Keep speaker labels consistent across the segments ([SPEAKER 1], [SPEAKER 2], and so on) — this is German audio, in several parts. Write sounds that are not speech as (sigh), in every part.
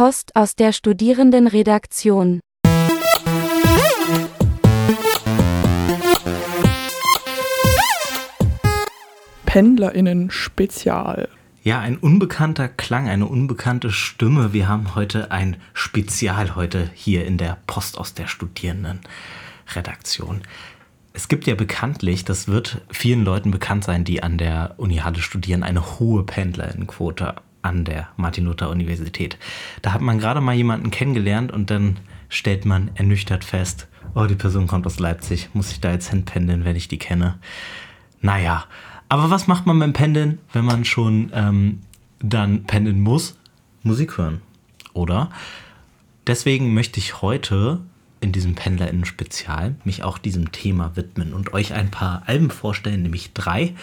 [SPEAKER 1] Post aus der Studierendenredaktion.
[SPEAKER 2] PendlerInnen Spezial.
[SPEAKER 3] Ja, ein unbekannter Klang, eine unbekannte Stimme. Wir haben heute ein Spezial heute hier in der Post aus der Studierendenredaktion. Es gibt ja bekanntlich, das wird vielen Leuten bekannt sein, die an der Uni Halle studieren, eine hohe Pendlerinnenquote an der Martin-Luther-Universität. Da hat man gerade mal jemanden kennengelernt und dann stellt man ernüchtert fest, oh, die Person kommt aus Leipzig, muss ich da jetzt hinpendeln, wenn ich die kenne? Naja, aber was macht man beim Pendeln, wenn man schon ähm, dann pendeln muss? Musik hören, oder? Deswegen möchte ich heute in diesem PendlerInnen-Spezial mich auch diesem Thema widmen und euch ein paar Alben vorstellen, nämlich drei,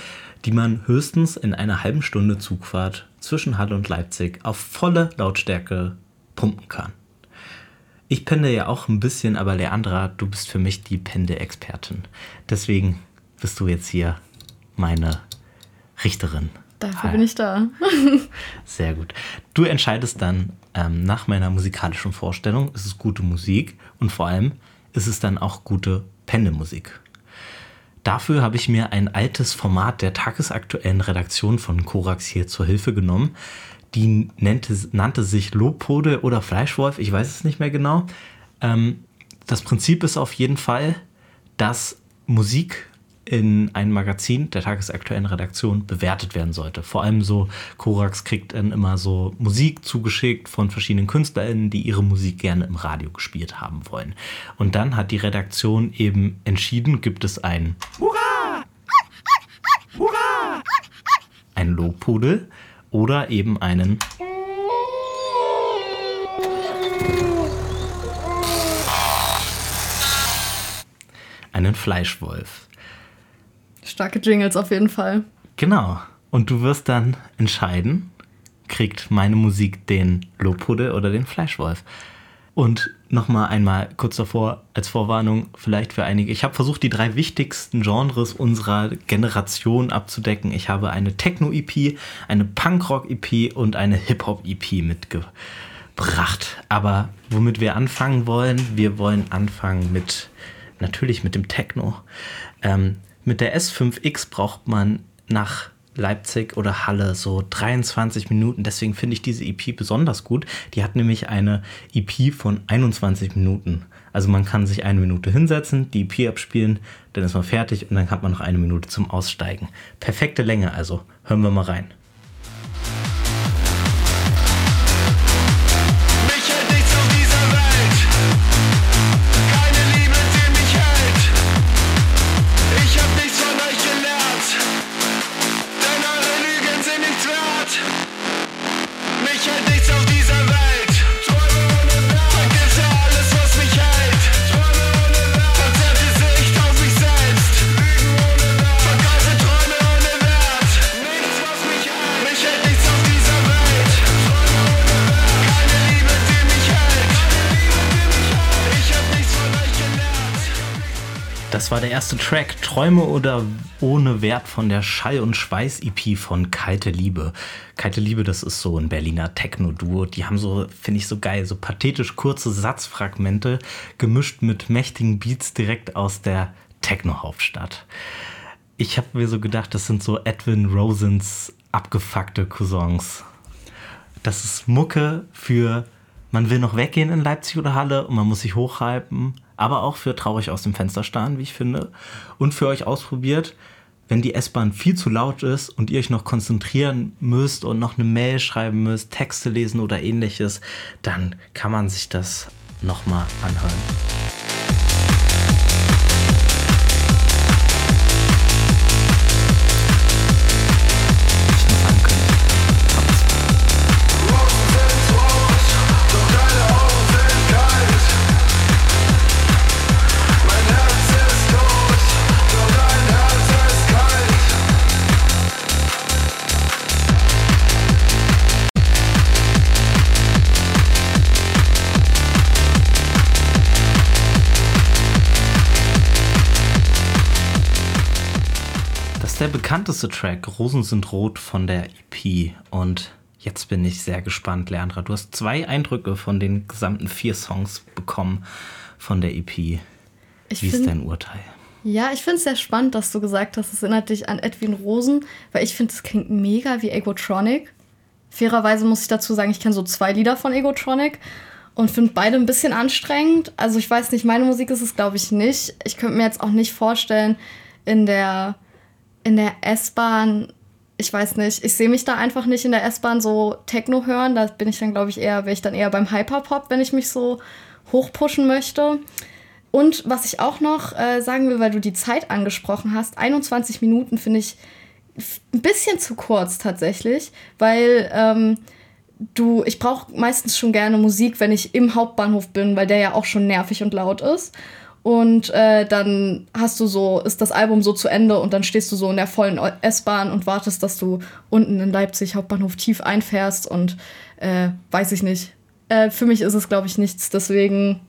[SPEAKER 3] die man höchstens in einer halben Stunde Zugfahrt zwischen Halle und Leipzig auf volle Lautstärke pumpen kann. Ich pendel ja auch ein bisschen, aber Leandra, du bist für mich die Pendel-Expertin. Deswegen bist du jetzt hier meine Richterin.
[SPEAKER 4] Dafür bin ich da. (laughs)
[SPEAKER 3] Sehr gut. Du entscheidest dann ähm, nach meiner musikalischen Vorstellung, ist es gute Musik und vor allem ist es dann auch gute Pendelmusik. Dafür habe ich mir ein altes Format der tagesaktuellen Redaktion von Korax hier zur Hilfe genommen. Die nannte, nannte sich Lobpode oder Fleischwolf, ich weiß es nicht mehr genau. Ähm, das Prinzip ist auf jeden Fall, dass Musik in einem Magazin der tagesaktuellen Redaktion bewertet werden sollte. Vor allem so, Korax kriegt dann immer so Musik zugeschickt von verschiedenen KünstlerInnen, die ihre Musik gerne im Radio gespielt haben wollen. Und dann hat die Redaktion eben entschieden, gibt es ein Hurra! Hurra! Ein Lobpudel oder eben einen einen Fleischwolf.
[SPEAKER 4] Starke Jingles auf jeden Fall.
[SPEAKER 3] Genau. Und du wirst dann entscheiden, kriegt meine Musik den Lobhude oder den Fleischwolf. Und nochmal einmal kurz davor als Vorwarnung, vielleicht für einige. Ich habe versucht, die drei wichtigsten Genres unserer Generation abzudecken. Ich habe eine Techno-EP, eine Punkrock-EP und eine Hip-Hop-EP mitgebracht. Aber womit wir anfangen wollen, wir wollen anfangen mit, natürlich mit dem Techno. Ähm, mit der S5X braucht man nach Leipzig oder Halle so 23 Minuten. Deswegen finde ich diese EP besonders gut. Die hat nämlich eine EP von 21 Minuten. Also man kann sich eine Minute hinsetzen, die EP abspielen, dann ist man fertig und dann hat man noch eine Minute zum Aussteigen. Perfekte Länge also. Hören wir mal rein. Das war der erste Track, Träume oder ohne Wert von der Schall- und Schweiß-EP von Kalte Liebe. Kalte Liebe, das ist so ein Berliner Techno-Duo. Die haben so, finde ich so geil, so pathetisch kurze Satzfragmente gemischt mit mächtigen Beats direkt aus der Techno-Hauptstadt. Ich habe mir so gedacht, das sind so Edwin Rosens abgefuckte Cousins. Das ist Mucke für man will noch weggehen in Leipzig oder Halle und man muss sich hochhalten aber auch für traurig aus dem Fenster starren, wie ich finde. Und für euch ausprobiert, wenn die S-Bahn viel zu laut ist und ihr euch noch konzentrieren müsst und noch eine Mail schreiben müsst, Texte lesen oder ähnliches, dann kann man sich das nochmal anhören. Der bekannteste Track, Rosen sind rot von der EP. Und Jetzt bin ich sehr gespannt, Leandra. Du hast zwei Eindrücke von den gesamten vier Songs bekommen von der EP.
[SPEAKER 4] Ich
[SPEAKER 3] Wie ist
[SPEAKER 4] find-
[SPEAKER 3] dein Urteil?
[SPEAKER 4] Ja, ich finde es sehr spannend, dass du gesagt hast, es erinnert dich an Edwin Rosen, weil ich finde, es klingt mega wie Egotronic. Fairerweise muss ich dazu sagen, ich kenne so zwei Lieder von Egotronic und finde beide ein bisschen anstrengend. Also ich weiß nicht, meine Musik ist es, glaube ich, nicht. Ich könnte mir jetzt auch nicht vorstellen, in der, in der S-Bahn, ich weiß nicht, ich sehe mich da einfach nicht in der S-Bahn so Techno hören. Da bin ich dann, glaube ich, eher, wäre ich dann eher beim Hyperpop, wenn ich mich so hochpushen möchte. Und was ich auch noch äh, sagen will, weil du die Zeit angesprochen hast, 21 Minuten finde ich ein bisschen zu kurz tatsächlich, weil ähm, du, ich brauche meistens schon gerne Musik, wenn ich im Hauptbahnhof bin, weil der ja auch schon nervig und laut ist. Und äh, dann hast du so, ist das Album so zu Ende und dann stehst du so in der vollen S-Bahn und wartest, dass du unten in Leipzig Hauptbahnhof tief einfährst und äh, weiß ich nicht. Äh, für mich ist es, glaube ich, nichts. Deswegen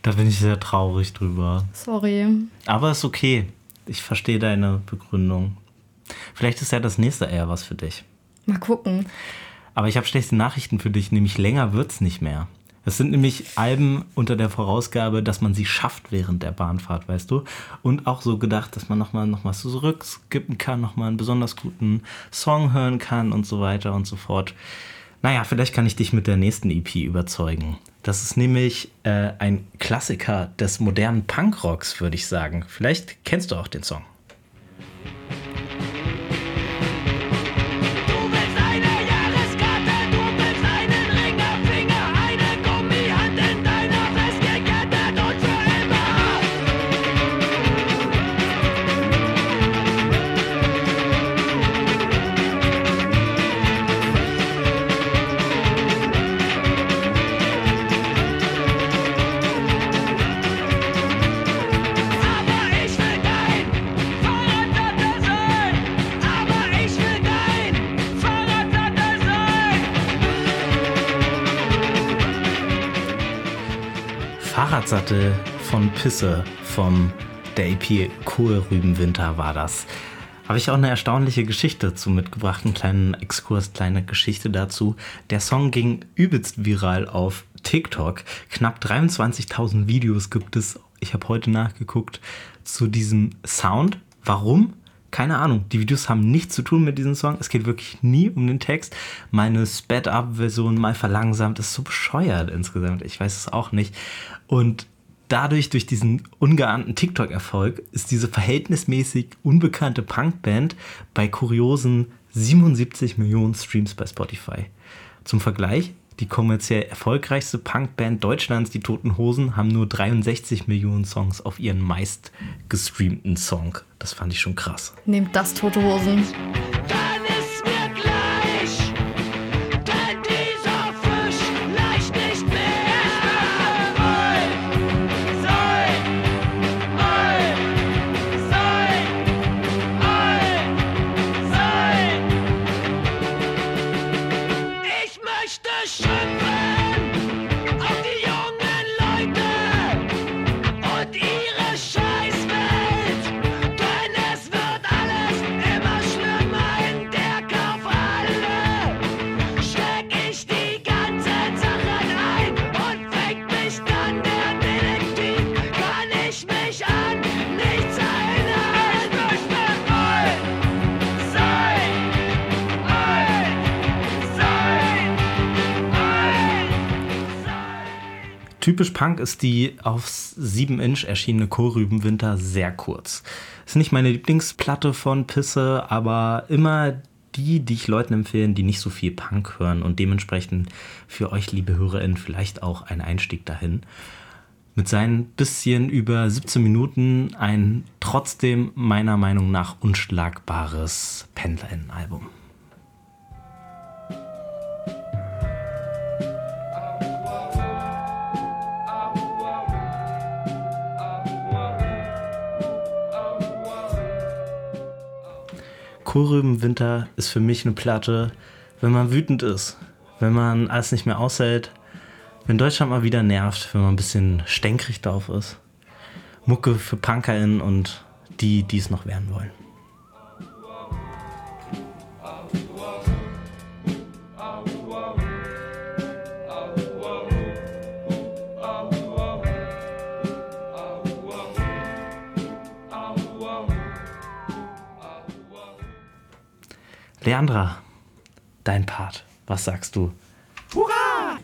[SPEAKER 3] Da bin ich sehr traurig drüber.
[SPEAKER 4] Sorry.
[SPEAKER 3] Aber ist okay. Ich verstehe deine Begründung. Vielleicht ist ja das nächste eher was für dich.
[SPEAKER 4] Mal gucken.
[SPEAKER 3] Aber ich habe schlechte Nachrichten für dich, nämlich länger wird's nicht mehr. Es sind nämlich Alben unter der Vorausgabe, dass man sie schafft während der Bahnfahrt, weißt du? Und auch so gedacht, dass man nochmal noch mal zurückskippen kann, nochmal einen besonders guten Song hören kann und so weiter und so fort. Naja, vielleicht kann ich dich mit der nächsten EP überzeugen. Das ist nämlich äh, ein Klassiker des modernen Punkrocks, würde ich sagen. Vielleicht kennst du auch den Song. Fahrradsattel von Pisse vom der EP Kohlrübenwinter war das. Habe ich auch eine erstaunliche Geschichte dazu mitgebracht, einen kleinen Exkurs, kleine Geschichte dazu. Der Song ging übelst viral auf TikTok. Knapp 23.000 Videos gibt es, ich habe heute nachgeguckt, zu diesem Sound. Warum? Keine Ahnung. Die Videos haben nichts zu tun mit diesem Song. Es geht wirklich nie um den Text. Meine Sped-Up-Version mal verlangsamt ist so bescheuert insgesamt. Ich weiß es auch nicht. Und dadurch, durch diesen ungeahnten TikTok-Erfolg, ist diese verhältnismäßig unbekannte Punkband bei kuriosen 77 Millionen Streams bei Spotify. Zum Vergleich, die kommerziell erfolgreichste Punkband Deutschlands, die Toten Hosen, haben nur 63 Millionen Songs auf ihren meist gestreamten Song. Das fand ich schon krass.
[SPEAKER 4] Nehmt das, Tote Hosen.
[SPEAKER 5] Dann
[SPEAKER 3] Typisch Punk ist die auf 7-Inch erschienene Kohlrübenwinter sehr kurz. Ist nicht meine Lieblingsplatte von Pisse, aber immer die, die ich Leuten empfehlen, die nicht so viel Punk hören und dementsprechend für euch, liebe HörerInnen, vielleicht auch ein Einstieg dahin. Mit seinen bisschen über 17 Minuten ein trotzdem meiner Meinung nach unschlagbares PendlerInnen-Album. Kohlrübenwinter ist für mich eine Platte, wenn man wütend ist, wenn man alles nicht mehr aushält, wenn Deutschland mal wieder nervt, wenn man ein bisschen stänkrig drauf ist. Mucke für PunkerInnen und die, die es noch werden wollen. Leandra, dein Part. Was sagst du?
[SPEAKER 4] Hurra!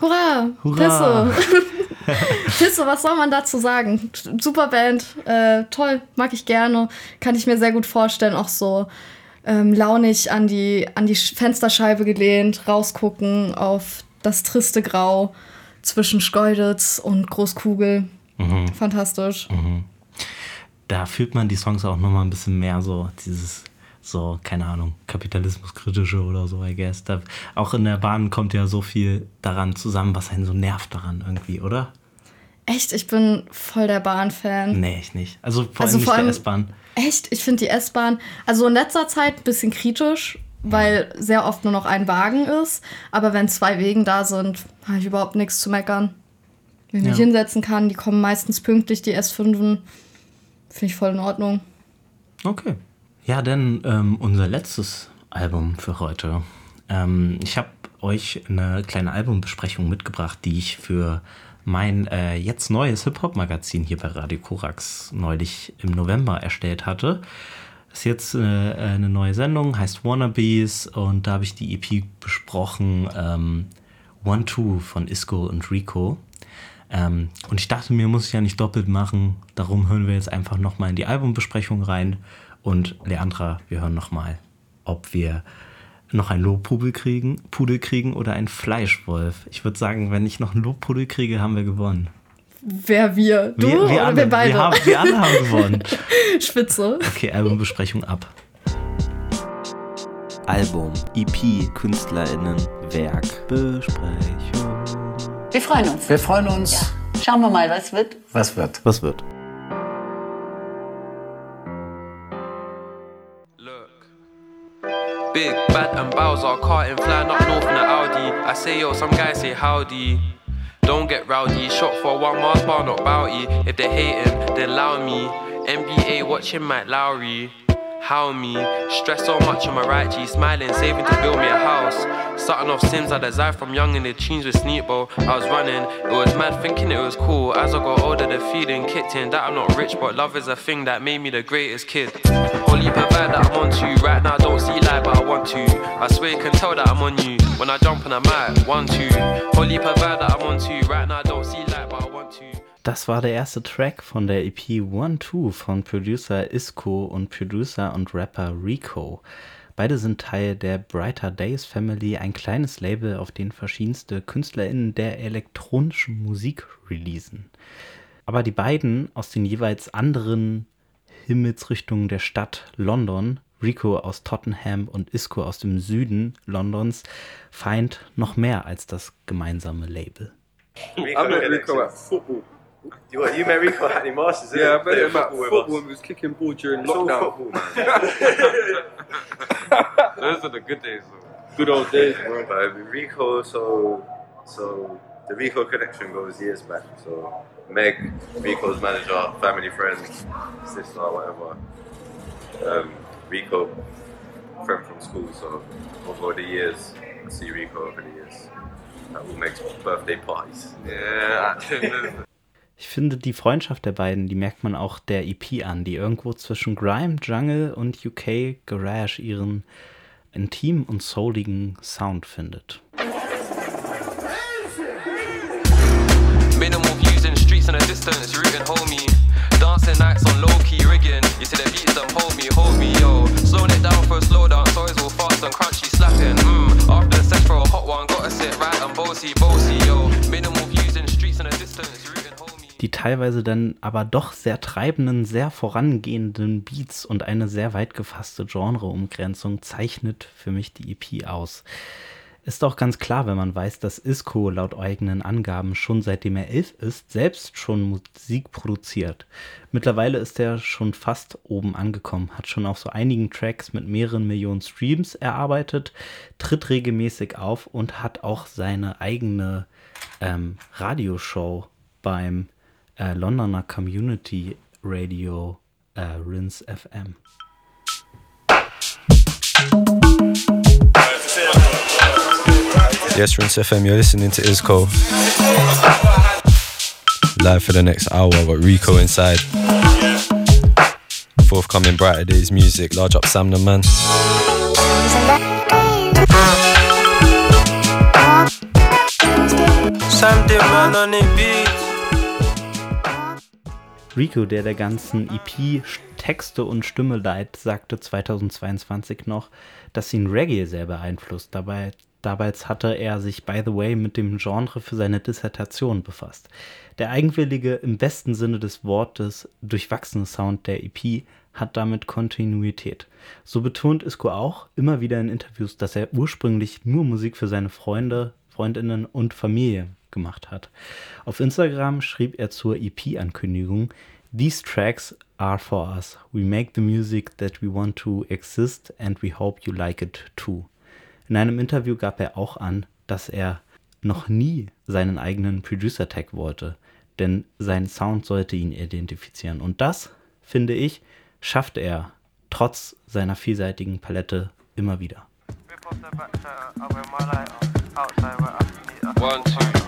[SPEAKER 3] Hurra!
[SPEAKER 4] Pisse! Pisse, (laughs) was soll man dazu sagen? Super Band, äh, toll, mag ich gerne. Kann ich mir sehr gut vorstellen. Auch so ähm, launig an die, an die Fensterscheibe gelehnt, rausgucken auf das triste Grau zwischen Schkeuditz und Großkugel. Fantastisch.
[SPEAKER 3] Da fühlt man die Songs auch nochmal ein bisschen mehr so, dieses, so, keine Ahnung, kapitalismuskritische oder so, I guess. Da, auch in der Bahn kommt ja so viel daran zusammen, was einen so nervt daran irgendwie, oder?
[SPEAKER 4] Echt, ich bin voll der Bahn-Fan.
[SPEAKER 3] Nee, ich nicht. Also vor
[SPEAKER 4] Also
[SPEAKER 3] allem
[SPEAKER 4] vor
[SPEAKER 3] nicht der S-Bahn.
[SPEAKER 4] Echt, ich finde die S-Bahn, also in letzter Zeit ein bisschen kritisch, weil sehr oft nur noch ein Wagen ist. Aber wenn zwei Wegen da sind, habe ich überhaupt nichts zu meckern. Wenn ich mich
[SPEAKER 3] Ja.
[SPEAKER 4] hinsetzen kann, die kommen meistens pünktlich, die S5. Finde ich voll in Ordnung.
[SPEAKER 3] Okay. Ja, denn ähm, unser letztes Album für heute. Ähm, ich habe euch eine kleine Albumbesprechung mitgebracht, die ich für mein äh, jetzt neues Hip-Hop-Magazin hier bei Radio Korax neulich im November erstellt hatte. Das ist jetzt äh, eine neue Sendung, heißt Wannabes und da habe ich die EP besprochen, ähm, One Two von Isco und Rico. Ähm, und ich dachte mir, muss ich ja nicht doppelt machen. Darum hören wir jetzt einfach nochmal in die Albumbesprechung rein. Und Leandra, wir hören nochmal, ob wir noch ein Lobpudel kriegen, Pudel kriegen oder ein Fleischwolf. Ich würde sagen, wenn ich noch ein Lobpudel kriege, haben wir gewonnen.
[SPEAKER 4] Wer wir? Du
[SPEAKER 3] wir, wir,
[SPEAKER 4] oder
[SPEAKER 3] alle,
[SPEAKER 4] wir beide?
[SPEAKER 3] Wir, haben, wir alle haben gewonnen. (laughs)
[SPEAKER 4] Spitze.
[SPEAKER 3] Okay, Albumbesprechung ab.
[SPEAKER 6] Album, EP, KünstlerInnen, Werk, Besprechung.
[SPEAKER 7] Wir freuen uns.
[SPEAKER 8] Wir freuen uns.
[SPEAKER 7] Schauen wir mal, was wird.
[SPEAKER 8] Was wird?
[SPEAKER 6] Was wird?
[SPEAKER 5] Look. Big, bad and Bowser, carting flying up north in the Audi. I say yo, some guys say howdy. Don't get rowdy, shot for one Mars bar, not bounty. If they hating, then allow me. NBA watching Mike Lowry. How me? Stress so much on my right G, smiling, saving to build me a house. Starting off sins I desire from young in the tunes with Sneak Bowl. I was running, it was mad thinking it was cool. As I got older, the feeling kicked in that I'm not rich, but love is a thing that made me the greatest kid. Holy provide that I'm on to. Right now, I don't see light, but I want to. I swear you can tell that I'm on you. When I jump on mic, one, two. Holy provide that I'm on to. Right now, I don't see light,
[SPEAKER 3] Das war der erste Track von der EP One Two von Producer Isco und Producer und Rapper Rico. Beide sind Teil der Brighter Days Family, ein kleines Label, auf dem verschiedenste KünstlerInnen der elektronischen Musik releasen. Aber die beiden aus den jeweils anderen Himmelsrichtungen der Stadt London, Rico aus Tottenham und Isco aus dem Süden Londons, vereint noch mehr als das gemeinsame Label.
[SPEAKER 9] Rico football.
[SPEAKER 10] You, what, you met Rico at the Masters,
[SPEAKER 9] Yeah, I
[SPEAKER 10] innit?
[SPEAKER 9] met him at
[SPEAKER 10] Playing with
[SPEAKER 9] football and we was kicking ball during
[SPEAKER 10] It's all
[SPEAKER 9] lockdown.
[SPEAKER 10] football, man. (laughs) (laughs)
[SPEAKER 9] Those are the good days, though. Good old days, bro.
[SPEAKER 10] But Rico, so so the Rico connection goes years back. So Meg, Rico's manager, family friend, sister, whatever. Um, Rico, friend from school. So over the years, I see Rico over the years. That will make birthday parties.
[SPEAKER 9] Yeah,
[SPEAKER 3] Ich finde, die Freundschaft der beiden, die merkt man auch der EP an, die irgendwo zwischen Grime, Jungle und UK Garage ihren intimen und souligen Sound findet.
[SPEAKER 5] Minimal views in streets in the distance, rooting homie. Dancing nights on low key rigging. You see the beats them hold me, hold me, yo. Slowing it down for a slow so it's all fast and crunchy slapping. Mm. After the sesh for a hot one, gotta sit right and bossy, bossy, yo. Minimal views in streets in the distance.
[SPEAKER 3] Die teilweise dann aber doch sehr treibenden, sehr vorangehenden Beats und eine sehr weit gefasste Genreumgrenzung zeichnet für mich die EP aus. Ist auch ganz klar, wenn man weiß, dass Isco laut eigenen Angaben schon seitdem er elf ist, selbst schon Musik produziert. Mittlerweile ist er schon fast oben angekommen, hat schon auf so einigen Tracks mit mehreren Millionen Streams erarbeitet, tritt regelmäßig auf und hat auch seine eigene ähm, Radioshow beim äh, Londoner Community Radio uh, äh, Rinse FM.
[SPEAKER 8] Yes, Rinse FM, you're listening to Isco. Live for the next hour, got Rico inside. Forthcoming Brighter Days music, large up Sam the man.
[SPEAKER 5] Sam the man on the beat.
[SPEAKER 3] Rico, der der ganzen EP Texte und Stimme leiht, sagte 2022 noch, dass ihn Reggae sehr beeinflusst. Dabei, dabei hatte er sich, by the way, mit dem Genre für seine Dissertation befasst. Der eigenwillige, im besten Sinne des Wortes, durchwachsene Sound der EP hat damit Kontinuität. So betont Isco auch immer wieder in Interviews, dass er ursprünglich nur Musik für seine Freunde, Freundinnen und Familie gemacht hat. Auf Instagram schrieb er zur EP-Ankündigung, These tracks are for us. We make the music that we want to exist and we hope you like it too. In einem Interview gab er auch an, dass er noch nie seinen eigenen Producer-Tag wollte, denn sein Sound sollte ihn identifizieren. Und das, finde ich, schafft er trotz seiner vielseitigen Palette immer wieder.
[SPEAKER 5] One, two,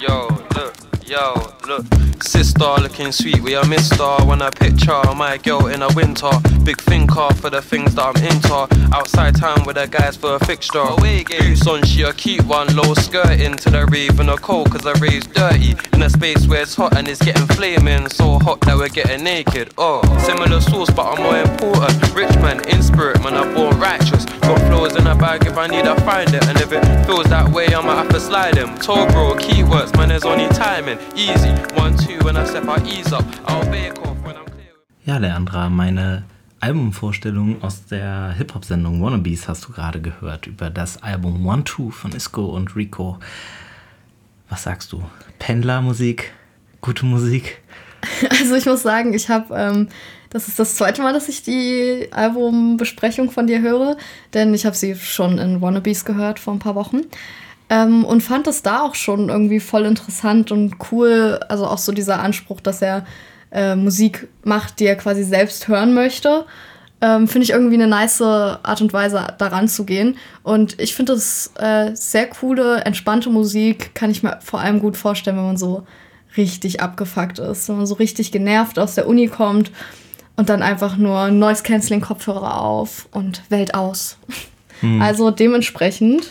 [SPEAKER 5] yo, look, yo, look. Sister looking sweet, we a mister. When I picture my girl in a winter, big thinker for the things that I'm into. Outside town with the guys for a fixture. Eh? Boots on, she a cute one, low skirt into the rave and a cold cause the rave's dirty. In a space where it's hot and it's getting flaming, so hot that we're getting naked. Oh, similar source, but I'm more important. Rich man, in spirit, man, I'm born righteous. Got flows in a bag if I need, I find it. And if it feels that way, I might have to slide them. Toe bro, keywords, man, there's only timing. Easy, one, two, when I step, I ease up. I'll bake off when I'm clear.
[SPEAKER 3] Ja, Leandra, meine Albumvorstellung aus der Hip-Hop-Sendung Wannabes hast du gerade gehört über das Album One Two von Isco und Rico. Was sagst du? Pendlermusik? Gute Musik? (laughs)
[SPEAKER 4] Also ich muss sagen, ich habe, ähm, das ist das zweite Mal, dass ich die Albumbesprechung von dir höre, denn ich habe sie schon in Wannabes gehört vor ein paar Wochen. Ähm, und fand es da auch schon irgendwie voll interessant und cool. Also auch so dieser Anspruch, dass er äh, Musik macht, die er quasi selbst hören möchte. Ähm, finde ich irgendwie eine nice Art und Weise, daran zu gehen. Und ich finde das äh, sehr coole, entspannte Musik. Kann ich mir vor allem gut vorstellen, wenn man so richtig abgefuckt ist. Wenn man so richtig genervt aus der Uni kommt und dann einfach nur Noise-Canceling-Kopfhörer auf und Welt aus.
[SPEAKER 3] Hm.
[SPEAKER 4] Also dementsprechend.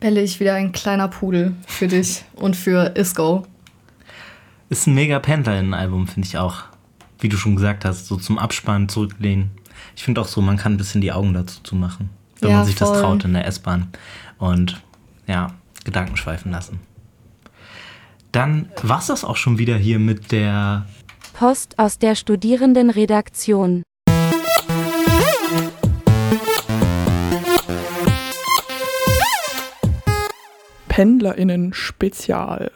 [SPEAKER 4] Bälle ich wieder ein kleiner Pudel für dich und für Isco.
[SPEAKER 3] Ist ein mega Pendlerinnen-Album, finde ich auch. Wie du schon gesagt hast, so zum Abspannen, zurücklehnen. Ich finde auch so, man kann ein bisschen die Augen dazu zumachen, wenn
[SPEAKER 4] Ja,
[SPEAKER 3] man sich das
[SPEAKER 4] voll.
[SPEAKER 3] traut in der S-Bahn. Und ja, Gedanken schweifen lassen. Dann war es das auch schon wieder hier mit der
[SPEAKER 1] Post aus der Studierendenredaktion.
[SPEAKER 2] PendlerInnen Spezial.